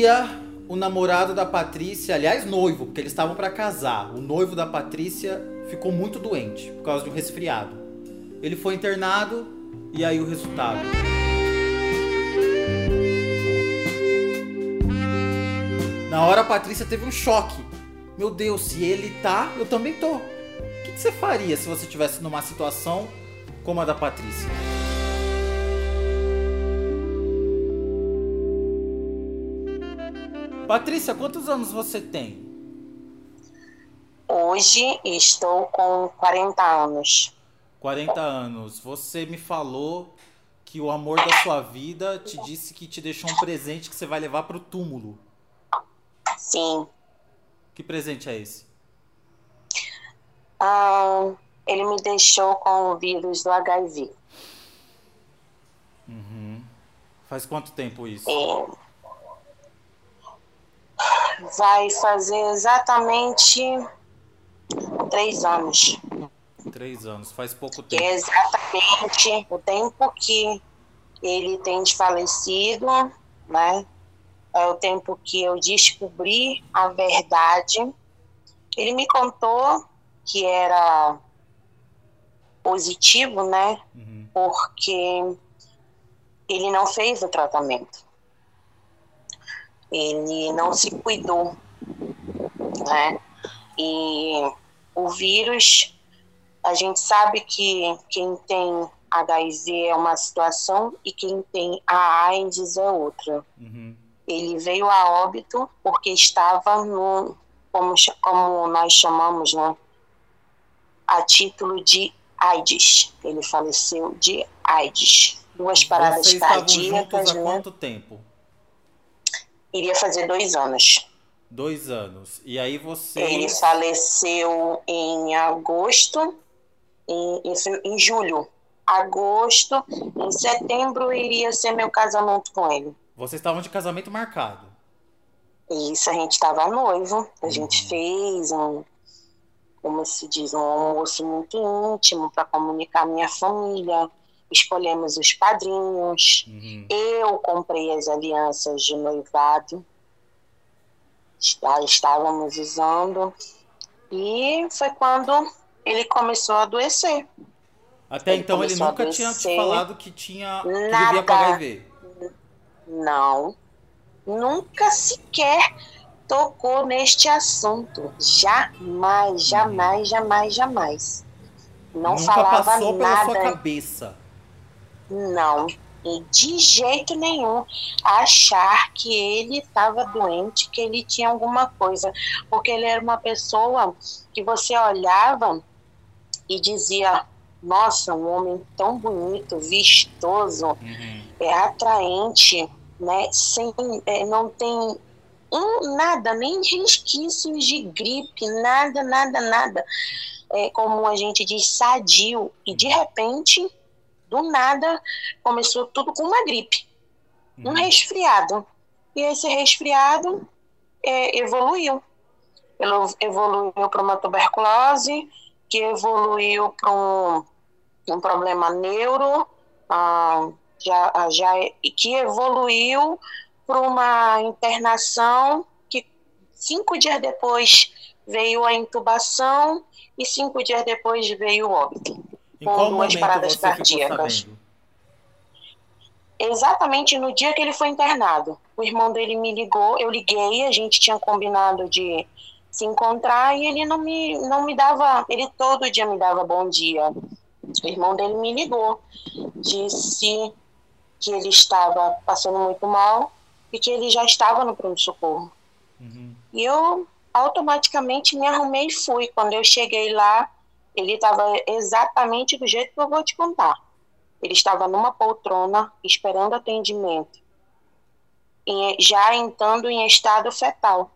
dia, o namorado da Patrícia, aliás, noivo, porque eles estavam para casar, o noivo da Patrícia ficou muito doente por causa de um resfriado. Ele foi internado e aí o resultado. Na hora a Patrícia teve um choque. Meu Deus, se ele tá, eu também tô. O que, que você faria se você estivesse numa situação como a da Patrícia? Patrícia, quantos anos você tem? Hoje estou com 40 anos. 40 anos. Você me falou que o amor da sua vida te disse que te deixou um presente que você vai levar para o túmulo. Sim. Que presente é esse? Ah, ele me deixou com o vírus do HIV. Uhum. Faz quanto tempo isso? É vai fazer exatamente três anos. Três anos, faz pouco tempo. É exatamente o tempo que ele tem desfalecido, né? É o tempo que eu descobri a verdade. Ele me contou que era positivo, né? Uhum. Porque ele não fez o tratamento ele não se cuidou, né? E o vírus, a gente sabe que quem tem HIV é uma situação e quem tem a AIDS é outra. Uhum. Ele veio a óbito porque estava no, como, como nós chamamos, né? A título de AIDS. Ele faleceu de AIDS. Duas paradas Vocês cardíacas. Há né? quanto tempo? Iria fazer dois anos. Dois anos. E aí você. Ele faleceu em agosto, em, em, em julho. Agosto, em setembro iria ser meu casamento com ele. Vocês estavam de casamento marcado? Isso, a gente estava noivo. A uhum. gente fez um, como se diz, um almoço muito íntimo para comunicar minha família escolhemos os padrinhos, uhum. eu comprei as alianças de noivado, já estávamos usando, e foi quando ele começou a adoecer. Até ele então ele nunca tinha te falado que tinha que nada, vivia com HIV. Não, nunca sequer tocou neste assunto. Jamais, jamais, jamais, jamais. Não nunca falava passou nada. pela sua cabeça. Não, de jeito nenhum achar que ele estava doente, que ele tinha alguma coisa, porque ele era uma pessoa que você olhava e dizia: Nossa, um homem tão bonito, vistoso, uhum. é atraente, né? Sem, é, não tem um, nada, nem resquícios de gripe, nada, nada, nada. É, como a gente diz, sadio. E de repente do nada começou tudo com uma gripe, uhum. um resfriado. E esse resfriado é, evoluiu. Ele evoluiu para uma tuberculose, que evoluiu para um, um, problema neuro, ah, já, já, que evoluiu para uma internação que cinco dias depois veio a intubação e cinco dias depois veio o óbito com duas paradas cardíacas. Exatamente no dia que ele foi internado. O irmão dele me ligou, eu liguei, a gente tinha combinado de se encontrar e ele não me, não me dava, ele todo dia me dava bom dia. O irmão dele me ligou, disse que ele estava passando muito mal e que ele já estava no pronto-socorro. Uhum. E eu automaticamente me arrumei e fui. Quando eu cheguei lá, ele estava exatamente do jeito que eu vou te contar. Ele estava numa poltrona esperando atendimento, já entrando em estado fetal,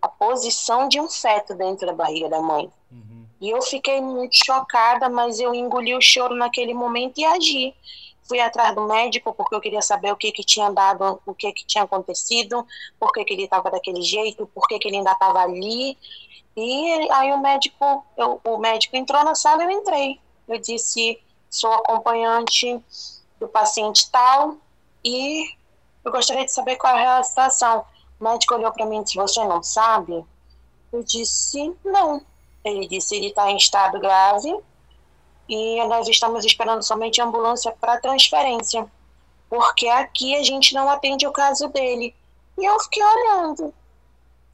a posição de um feto dentro da barriga da mãe. Uhum. E eu fiquei muito chocada, mas eu engoli o choro naquele momento e agi. Fui atrás do médico porque eu queria saber o que que tinha dado, o que que tinha acontecido, por que, que ele estava daquele jeito, por que, que ele ainda estava ali. E aí o médico, eu, o médico entrou na sala, eu entrei. Eu disse, sou acompanhante do paciente tal e eu gostaria de saber qual é a situação. O médico olhou para mim e disse: Você não sabe? Eu disse: Não. Ele disse: Ele está em estado grave e nós estamos esperando somente ambulância para transferência, porque aqui a gente não atende o caso dele. E eu fiquei olhando.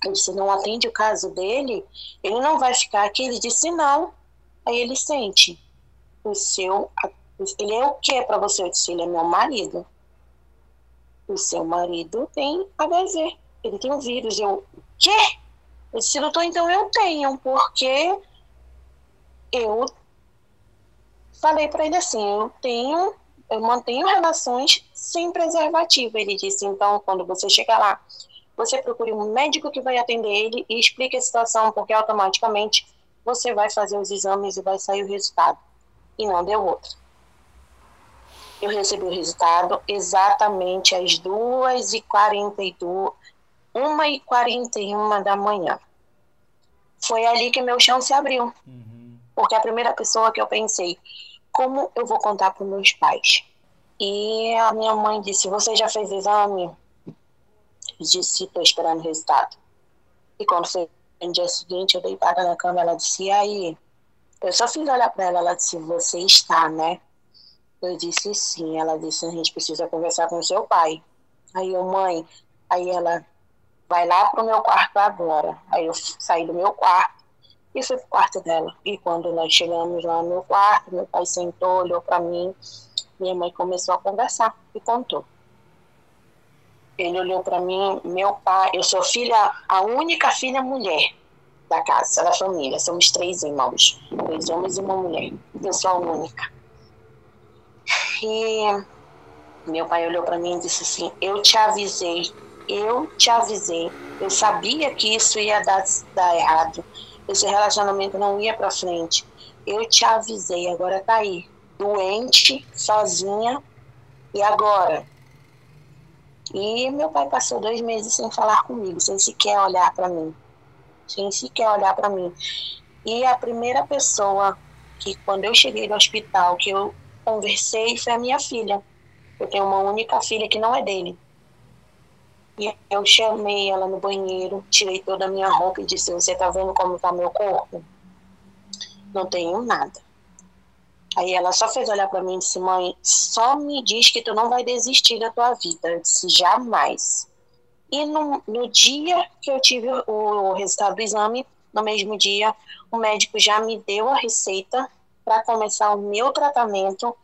Eu disse: Não atende o caso dele? Ele não vai ficar aqui? Ele disse: Não. Aí ele sente: O seu. Ele é o que para você? Eu disse: Ele é meu marido. O seu marido tem HIV ele tem um vírus. Eu, quê? Eu disse, doutor, então eu tenho, porque eu falei para ele assim, eu tenho, eu mantenho relações sem preservativo. Ele disse, então, quando você chegar lá, você procure um médico que vai atender ele e explique a situação, porque automaticamente você vai fazer os exames e vai sair o resultado. E não deu outro. Eu recebi o resultado exatamente às 2h42, 1h41 da manhã. Foi ali que meu chão se abriu. Uhum. Porque a primeira pessoa que eu pensei, como eu vou contar para meus pais? E a minha mãe disse: Você já fez exame? Disse: Estou esperando o resultado. E quando foi no dia seguinte, eu deitada na cama, ela disse: E aí? Eu só fiz olhar para ela, ela disse: Você está, né? Eu disse: Sim. Ela disse: A gente precisa conversar com seu pai. Aí eu, mãe, aí ela vai lá pro meu quarto agora. Aí eu saí do meu quarto e fui pro quarto dela. E quando nós chegamos lá no quarto, meu pai sentou, olhou para mim, minha mãe começou a conversar e contou. Ele olhou para mim, meu pai, eu sou filha, a única filha mulher da casa, da família. Somos três irmãos, dois homens e uma mulher. Eu sou a única. E meu pai olhou para mim e disse assim: Eu te avisei eu te avisei. Eu sabia que isso ia dar, dar errado. Esse relacionamento não ia para frente. Eu te avisei, agora tá aí. Doente, sozinha. E agora? E meu pai passou dois meses sem falar comigo, sem sequer olhar para mim. Sem sequer olhar para mim. E a primeira pessoa que, quando eu cheguei no hospital, que eu conversei foi a minha filha. Eu tenho uma única filha que não é dele. E eu chamei ela no banheiro, tirei toda a minha roupa e disse: Você tá vendo como tá meu corpo? Não tenho nada. Aí ela só fez olhar para mim e disse: Mãe, só me diz que tu não vai desistir da tua vida. Eu disse: Jamais. E no, no dia que eu tive o, o resultado do exame, no mesmo dia, o médico já me deu a receita para começar o meu tratamento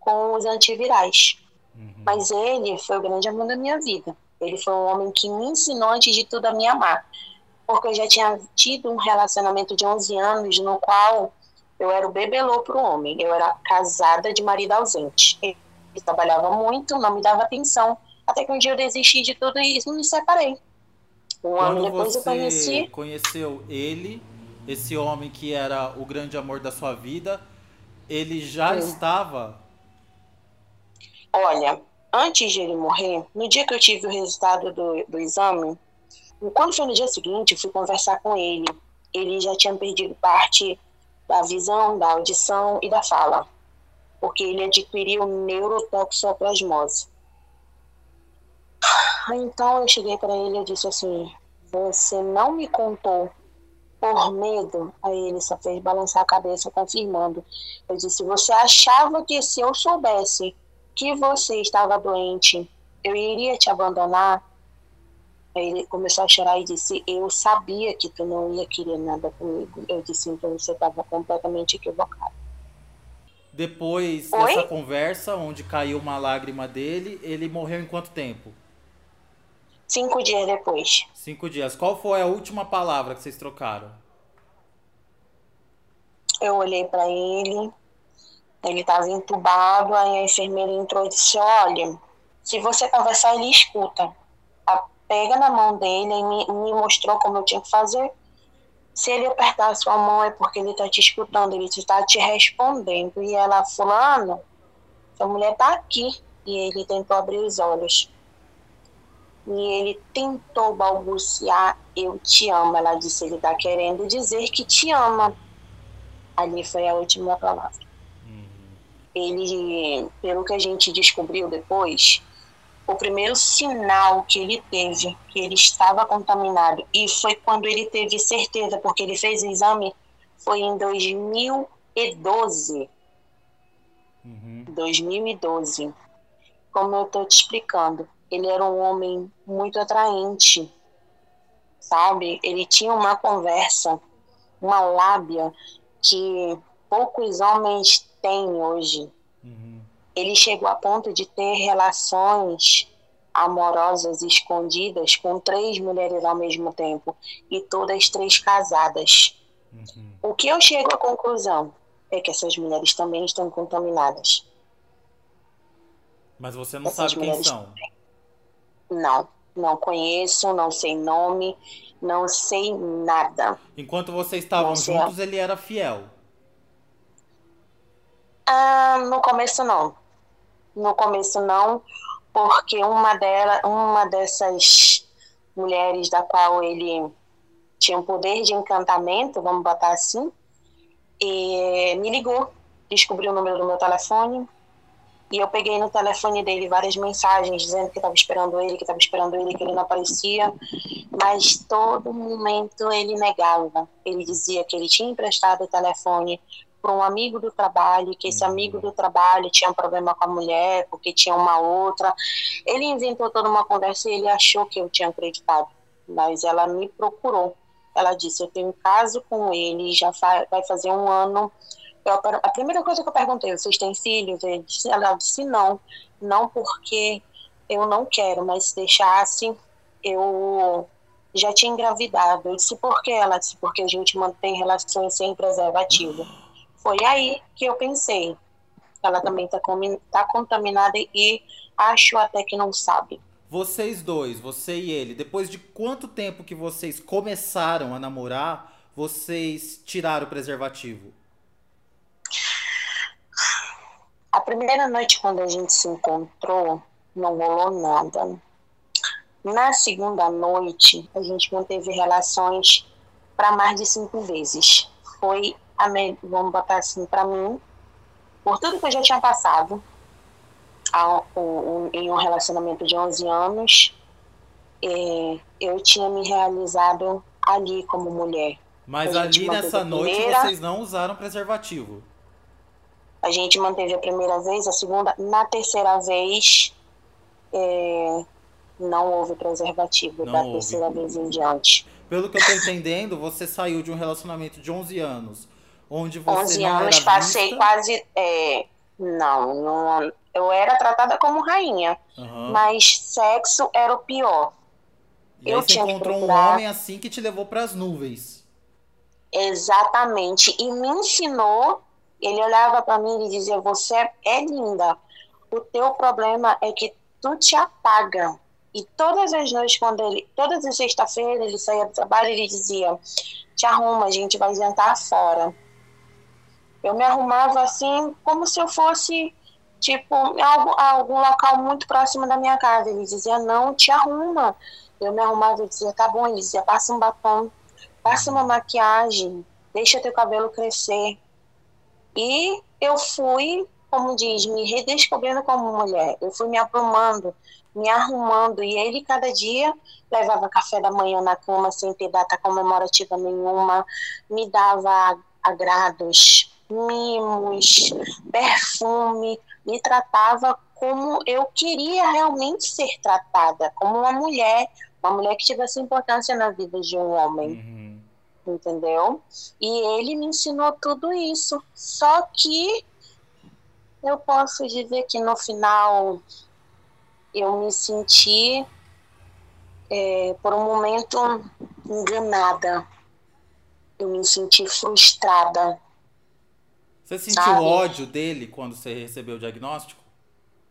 com os antivirais. Uhum. Mas ele foi o grande amor da minha vida. Ele foi um homem que me ensinou, antes de tudo, a me amar. Porque eu já tinha tido um relacionamento de 11 anos no qual eu era o bebelô para o homem. Eu era casada de marido ausente. Ele trabalhava muito, não me dava atenção. Até que um dia eu desisti de tudo e me separei. Um ano depois você eu conheci. conheceu ele, esse homem que era o grande amor da sua vida, ele já Sim. estava. Olha, antes de ele morrer, no dia que eu tive o resultado do, do exame, quando foi no dia seguinte, eu fui conversar com ele. Ele já tinha perdido parte da visão, da audição e da fala, porque ele adquiriu neurotoxoplasmose. Então eu cheguei para ele e disse assim: Você não me contou por medo? Aí ele só fez balançar a cabeça, confirmando. Eu disse: Você achava que se eu soubesse que você estava doente, eu iria te abandonar. Ele começou a chorar e disse: Eu sabia que tu não ia querer nada comigo. Eu disse: Então você estava completamente equivocado. Depois Oi? dessa conversa, onde caiu uma lágrima dele, ele morreu em quanto tempo? Cinco dias depois. Cinco dias. Qual foi a última palavra que vocês trocaram? Eu olhei para ele, ele estava entubado, aí a enfermeira entrou e disse: Olha, se você conversar, ele escuta. A, pega na mão dele e me, me mostrou como eu tinha que fazer. Se ele apertar a sua mão é porque ele está te escutando, ele está te respondendo. E ela, fulano, sua mulher está aqui. E ele tentou abrir os olhos. E ele tentou balbuciar, eu te amo. Ela disse, ele está querendo dizer que te ama. Ali foi a última palavra ele, pelo que a gente descobriu depois, o primeiro sinal que ele teve que ele estava contaminado e foi quando ele teve certeza, porque ele fez o exame, foi em 2012. Uhum. 2012. Como eu estou te explicando, ele era um homem muito atraente, sabe? Ele tinha uma conversa, uma lábia que poucos homens têm hoje. Uhum. Ele chegou a ponto de ter relações amorosas escondidas com três mulheres ao mesmo tempo e todas três casadas. Uhum. O que eu chego à conclusão é que essas mulheres também estão contaminadas. Mas você não essas sabe quem são? Não, não conheço, não sei nome, não sei nada. Enquanto vocês estavam juntos, ele era fiel? Ah, no começo não. No começo não, porque uma dela, uma dessas mulheres da qual ele tinha um poder de encantamento, vamos botar assim, e me ligou, descobriu o número do meu telefone, e eu peguei no telefone dele várias mensagens dizendo que estava esperando ele, que estava esperando ele, que ele não aparecia. Mas todo momento ele negava. Ele dizia que ele tinha emprestado o telefone para um amigo do trabalho, que esse amigo do trabalho tinha um problema com a mulher, porque tinha uma outra. Ele inventou toda uma conversa e ele achou que eu tinha acreditado. Mas ela me procurou. Ela disse: Eu tenho um caso com ele, já vai fazer um ano eu, a primeira coisa que eu perguntei, vocês têm filhos? Disse, ela disse não, não porque eu não quero, mas se deixasse, eu já tinha engravidado. Eu disse, por quê? Ela disse, porque a gente mantém relações sem preservativo. Foi aí que eu pensei, ela também está tá contaminada e acho até que não sabe. Vocês dois, você e ele, depois de quanto tempo que vocês começaram a namorar, vocês tiraram o preservativo? A primeira noite, quando a gente se encontrou, não rolou nada. Na segunda noite, a gente manteve relações para mais de cinco vezes. Foi, a me... vamos botar assim, para mim, por tudo que eu já tinha passado a, um, em um relacionamento de 11 anos, é, eu tinha me realizado ali como mulher. Mas ali nessa noite primeira... vocês não usaram preservativo? A gente manteve a primeira vez, a segunda, na terceira vez é, não houve preservativo, não da houve. terceira vez em diante. Pelo que eu tô entendendo, você saiu de um relacionamento de 11 anos, onde você 11 não anos, passei vista... quase... É, não, não, eu era tratada como rainha, uhum. mas sexo era o pior. E eu aí você encontrou um homem assim que te levou para as nuvens. Exatamente, e me ensinou ele olhava para mim e dizia: Você é linda. O teu problema é que tu te apaga. E todas as noites, quando ele, todas as sexta-feira, ele saía do trabalho, ele dizia: Te arruma, a gente vai jantar fora. Eu me arrumava assim, como se eu fosse, tipo, algum, algum local muito próximo da minha casa. Ele dizia: Não, te arruma. Eu me arrumava e dizia: Tá bom. Ele dizia: Passa um batom, passa uma maquiagem, deixa teu cabelo crescer. E eu fui, como diz, me redescobrindo como mulher. Eu fui me aprumando, me arrumando. E ele, cada dia, levava café da manhã na cama sem ter data comemorativa nenhuma, me dava agrados, mimos, perfume, me tratava como eu queria realmente ser tratada, como uma mulher, uma mulher que tivesse importância na vida de um homem. Uhum entendeu? E ele me ensinou tudo isso. Só que eu posso dizer que no final eu me senti é, por um momento enganada. Eu me senti frustrada. Você sentiu sabe? ódio dele quando você recebeu o diagnóstico?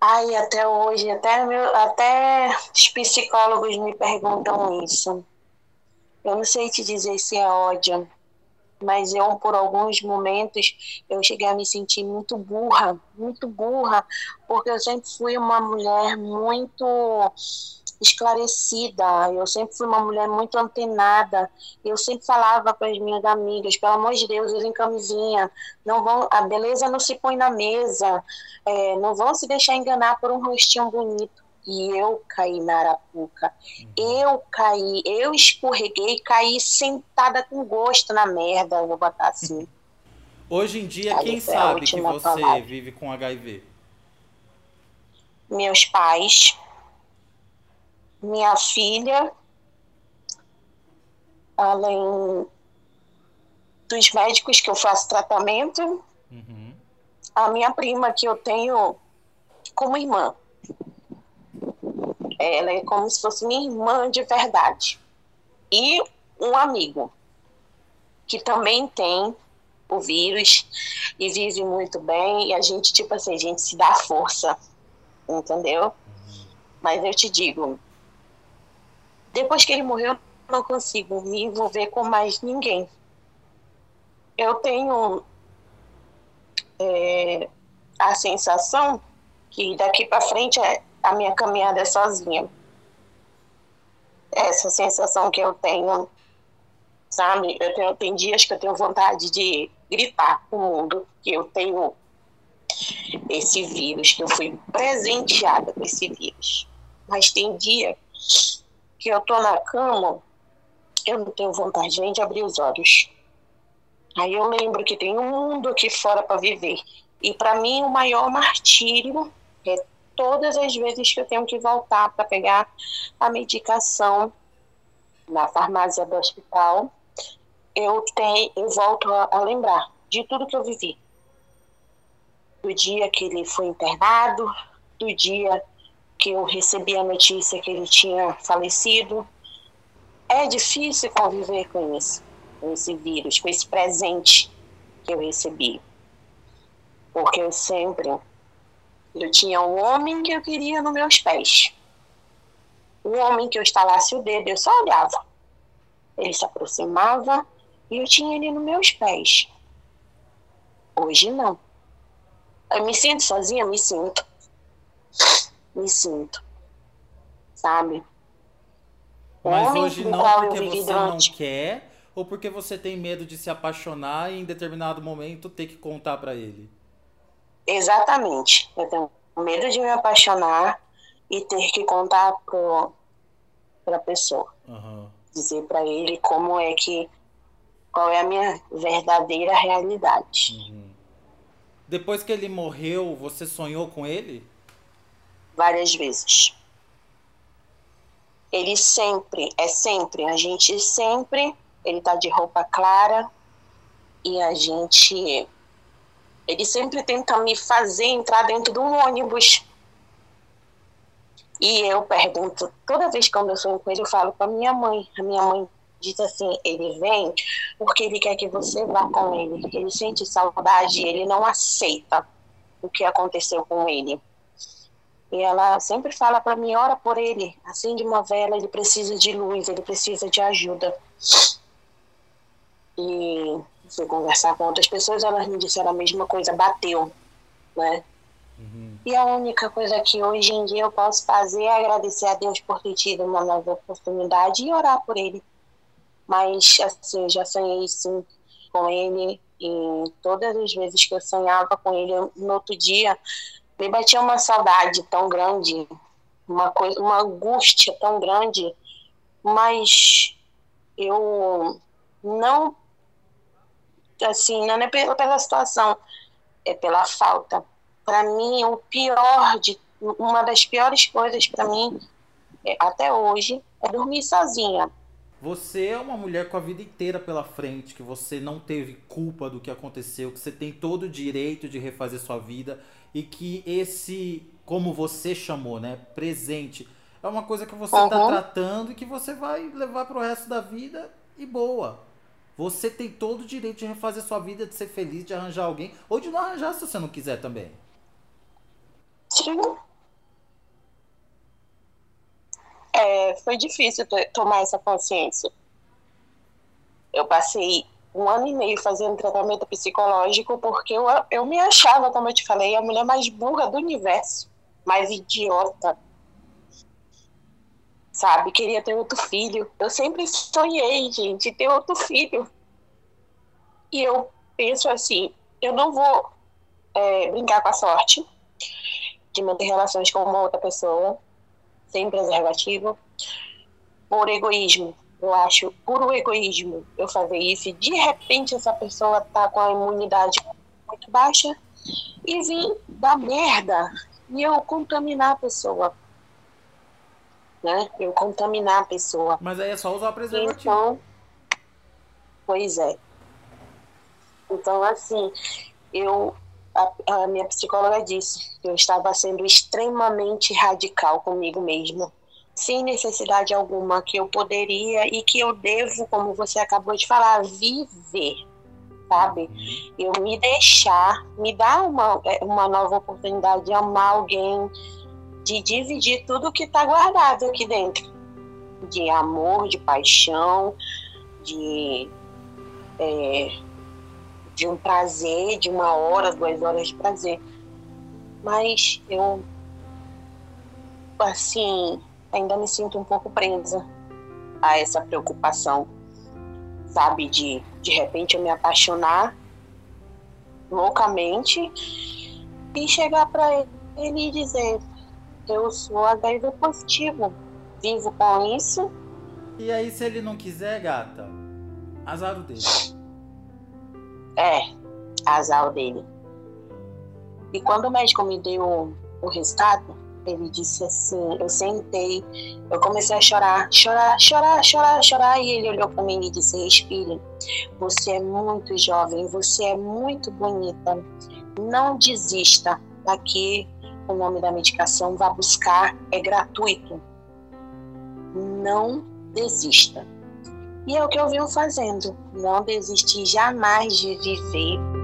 Ai, até hoje, até, meu, até os psicólogos me perguntam isso. Eu não sei te dizer se é ódio, mas eu, por alguns momentos, eu cheguei a me sentir muito burra, muito burra, porque eu sempre fui uma mulher muito esclarecida, eu sempre fui uma mulher muito antenada, eu sempre falava para as minhas amigas, pelo amor de Deus, usem camisinha, não vão, a beleza não se põe na mesa, é, não vão se deixar enganar por um rostinho bonito. E eu caí na arapuca. Uhum. Eu caí, eu escorreguei, caí sentada com gosto na merda, vou botar assim. Hoje em dia, quem sabe que você palavra. vive com HIV? Meus pais, minha filha, além dos médicos que eu faço tratamento, uhum. a minha prima que eu tenho como irmã. Ela é como se fosse minha irmã de verdade. E um amigo que também tem o vírus e vive muito bem. E a gente, tipo assim, a gente se dá força, entendeu? Mas eu te digo, depois que ele morreu, eu não consigo me envolver com mais ninguém. Eu tenho é, a sensação que daqui para frente é, a minha caminhada é sozinha. Essa sensação que eu tenho, sabe? Eu tenho, tem dias que eu tenho vontade de gritar o mundo que eu tenho esse vírus, que eu fui presenteada com esse vírus. Mas tem dia que eu tô na cama, eu não tenho vontade nem de abrir os olhos. Aí eu lembro que tem um mundo aqui fora para viver. E para mim o maior martírio é todas as vezes que eu tenho que voltar para pegar a medicação na farmácia do hospital eu tenho, eu volto a, a lembrar de tudo que eu vivi. Do dia que ele foi internado, do dia que eu recebi a notícia que ele tinha falecido. É difícil conviver com isso, com esse vírus, com esse presente que eu recebi. Porque eu sempre eu tinha um homem que eu queria nos meus pés. Um homem que eu estalasse o dedo, eu só olhava. Ele se aproximava, e eu tinha ele nos meus pés. Hoje não. Eu me sinto sozinha? Me sinto. Me sinto. Sabe? Mas Homem hoje não porque você durante... não quer ou porque você tem medo de se apaixonar e em determinado momento ter que contar para ele? Exatamente. Eu tenho medo de me apaixonar e ter que contar pro, pra pessoa. Uhum. Dizer para ele como é que qual é a minha verdadeira realidade. Uhum. Depois que ele morreu, você sonhou com ele? Várias vezes. Ele sempre, é sempre, a gente sempre, ele tá de roupa clara e a gente, ele sempre tenta me fazer entrar dentro de um ônibus. E eu pergunto, toda vez que eu sonho com ele, eu falo para minha mãe. A minha mãe diz assim: ele vem porque ele quer que você vá com ele. Ele sente saudade, ele não aceita o que aconteceu com ele. E ela sempre fala para mim: ora por ele, acende uma vela, ele precisa de luz, ele precisa de ajuda. E fui conversar com outras pessoas, elas me disseram a mesma coisa: bateu, né? Uhum. E a única coisa que hoje em dia eu posso fazer é agradecer a Deus por ter tido uma nova oportunidade e orar por ele. Mas, assim, já sonhei sim com ele e todas as vezes que eu sonhava com ele, no outro dia, me batia uma saudade tão grande, uma coisa, uma angústia tão grande, mas eu não, assim, não é pela, situação, é pela falta. Para mim, o pior de uma das piores coisas para mim é, até hoje é dormir sozinha. Você é uma mulher com a vida inteira pela frente, que você não teve culpa do que aconteceu, que você tem todo o direito de refazer sua vida e que esse, como você chamou, né, presente, é uma coisa que você está uhum. tratando e que você vai levar para o resto da vida e boa. Você tem todo o direito de refazer sua vida, de ser feliz, de arranjar alguém, ou de não arranjar se você não quiser também. Sim. é, foi difícil tomar essa consciência. Eu passei um ano e meio fazendo tratamento psicológico porque eu, eu me achava, como eu te falei, a mulher mais burra do universo, mais idiota. Sabe? Queria ter outro filho. Eu sempre sonhei, gente, ter outro filho. E eu penso assim: eu não vou é, brincar com a sorte de manter relações com uma outra pessoa sem preservativo, por egoísmo. Eu acho puro egoísmo eu fazer isso e de repente essa pessoa tá com a imunidade muito baixa e vir dar merda e eu contaminar a pessoa. Né? Eu contaminar a pessoa. Mas aí é só usar preservativo. Então, pois é. Então, assim, eu a, a, minha psicóloga disse que eu estava sendo extremamente radical comigo mesmo, sem necessidade alguma, que eu poderia e que eu devo, como você acabou de falar, viver, sabe? Eu me deixar, me dar uma, é, uma nova oportunidade de amar alguém, de dividir tudo que está guardado aqui dentro, de amor, de paixão, de é, de um prazer, de uma hora, duas horas de prazer. Mas eu, assim, ainda me sinto um pouco presa a essa preocupação, sabe? De, de repente, eu me apaixonar loucamente e chegar para ele e dizer: Eu sou HIV positivo, vivo com isso. E aí, se ele não quiser, gata, azar o dele. É, azar dele. E quando o médico me deu o resultado, ele disse assim, eu sentei, eu comecei a chorar, chorar, chorar, chorar, chorar, e ele olhou para mim e disse, respire, você é muito jovem, você é muito bonita, não desista, aqui o nome da medicação, vá buscar, é gratuito, não desista. E é o que eu venho fazendo. Não desistir jamais de viver.